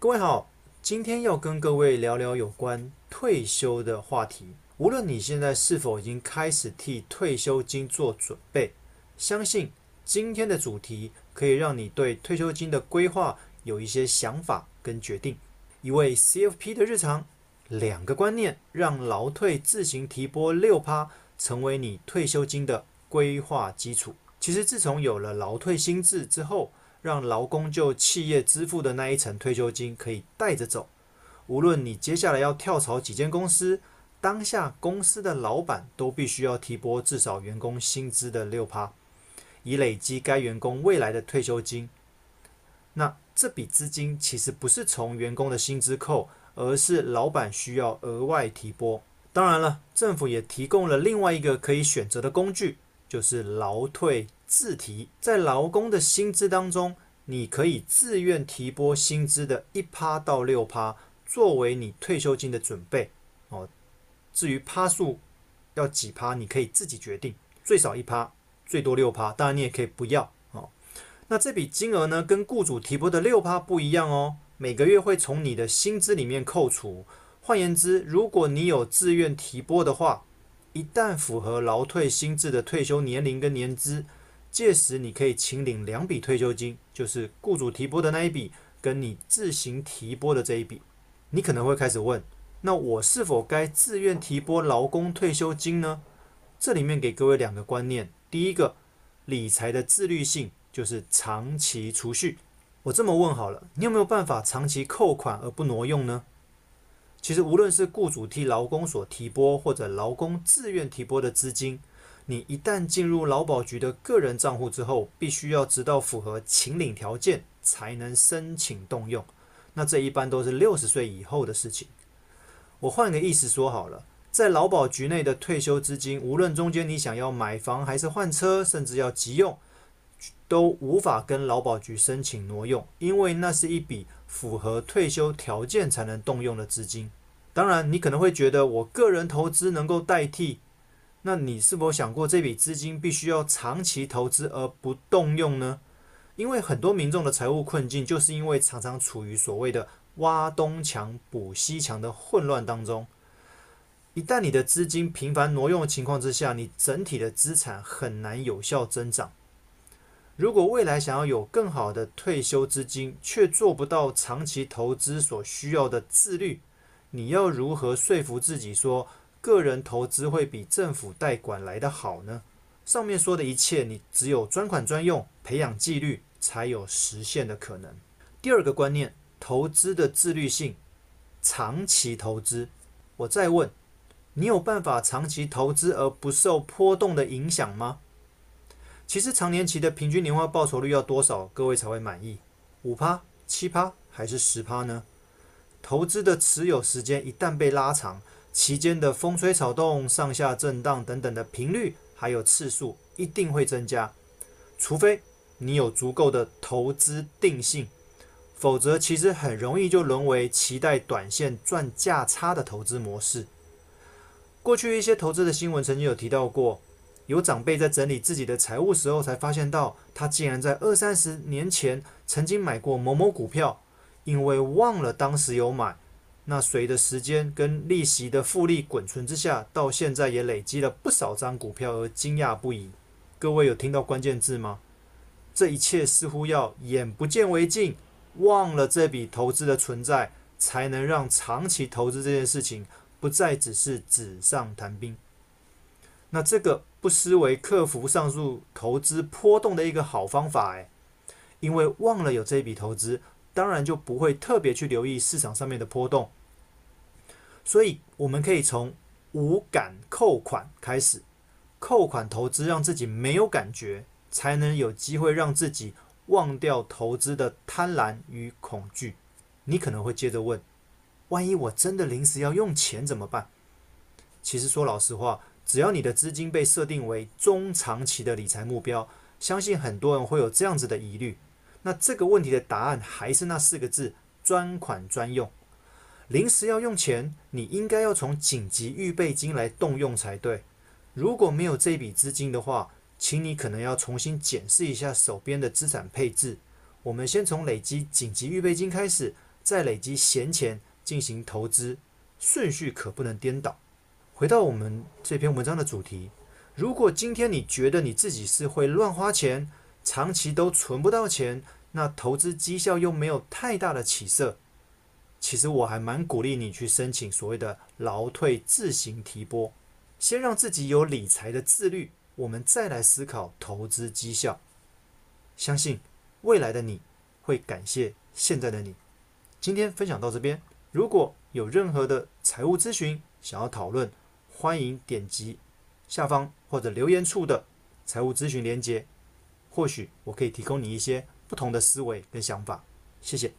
各位好，今天要跟各位聊聊有关退休的话题。无论你现在是否已经开始替退休金做准备，相信今天的主题可以让你对退休金的规划有一些想法跟决定。一位 CFP 的日常，两个观念，让劳退自行提拨六趴，成为你退休金的规划基础。其实自从有了劳退新制之后，让劳工就企业支付的那一层退休金可以带着走。无论你接下来要跳槽几间公司，当下公司的老板都必须要提拨至少员工薪资的六趴，以累积该员工未来的退休金。那这笔资金其实不是从员工的薪资扣，而是老板需要额外提拨。当然了，政府也提供了另外一个可以选择的工具，就是劳退自提。在劳工的薪资当中，你可以自愿提拨薪资的一趴到六趴，作为你退休金的准备。哦，至于趴数要几趴，你可以自己决定，最少一趴，最多六趴。当然，你也可以不要。那这笔金额呢，跟雇主提拨的六趴不一样哦。每个月会从你的薪资里面扣除。换言之，如果你有自愿提拨的话，一旦符合劳退薪制的退休年龄跟年资，届时你可以请领两笔退休金，就是雇主提拨的那一笔，跟你自行提拨的这一笔。你可能会开始问：那我是否该自愿提拨劳工退休金呢？这里面给各位两个观念：第一个，理财的自律性。就是长期储蓄。我这么问好了，你有没有办法长期扣款而不挪用呢？其实，无论是雇主替劳工所提拨，或者劳工自愿提拨的资金，你一旦进入劳保局的个人账户之后，必须要直到符合请领条件才能申请动用。那这一般都是六十岁以后的事情。我换个意思说好了，在劳保局内的退休资金，无论中间你想要买房还是换车，甚至要急用。都无法跟劳保局申请挪用，因为那是一笔符合退休条件才能动用的资金。当然，你可能会觉得我个人投资能够代替，那你是否想过这笔资金必须要长期投资而不动用呢？因为很多民众的财务困境，就是因为常常处于所谓的挖东墙补西墙的混乱当中。一旦你的资金频繁挪用的情况之下，你整体的资产很难有效增长。如果未来想要有更好的退休资金，却做不到长期投资所需要的自律，你要如何说服自己说个人投资会比政府代管来得好呢？上面说的一切，你只有专款专用，培养纪律，才有实现的可能。第二个观念，投资的自律性，长期投资。我再问，你有办法长期投资而不受波动的影响吗？其实长年期的平均年化报酬率要多少，各位才会满意？五趴、七趴还是十趴呢？投资的持有时间一旦被拉长，期间的风吹草动、上下震荡等等的频率还有次数一定会增加。除非你有足够的投资定性，否则其实很容易就沦为期待短线赚价差的投资模式。过去一些投资的新闻曾经有提到过。有长辈在整理自己的财务时候，才发现到他竟然在二三十年前曾经买过某某股票，因为忘了当时有买，那随着时间跟利息的复利滚存之下，到现在也累积了不少张股票而惊讶不已。各位有听到关键字吗？这一切似乎要眼不见为净，忘了这笔投资的存在，才能让长期投资这件事情不再只是纸上谈兵。那这个不失为克服上述投资波动的一个好方法诶，因为忘了有这笔投资，当然就不会特别去留意市场上面的波动。所以我们可以从无感扣款开始，扣款投资，让自己没有感觉，才能有机会让自己忘掉投资的贪婪与恐惧。你可能会接着问：万一我真的临时要用钱怎么办？其实说老实话。只要你的资金被设定为中长期的理财目标，相信很多人会有这样子的疑虑。那这个问题的答案还是那四个字：专款专用。临时要用钱，你应该要从紧急预备金来动用才对。如果没有这笔资金的话，请你可能要重新检视一下手边的资产配置。我们先从累积紧急预备金开始，再累积闲钱进行投资，顺序可不能颠倒。回到我们这篇文章的主题，如果今天你觉得你自己是会乱花钱，长期都存不到钱，那投资绩效又没有太大的起色，其实我还蛮鼓励你去申请所谓的劳退自行提拨，先让自己有理财的自律，我们再来思考投资绩效。相信未来的你会感谢现在的你。今天分享到这边，如果有任何的财务咨询想要讨论，欢迎点击下方或者留言处的财务咨询连接，或许我可以提供你一些不同的思维跟想法。谢谢。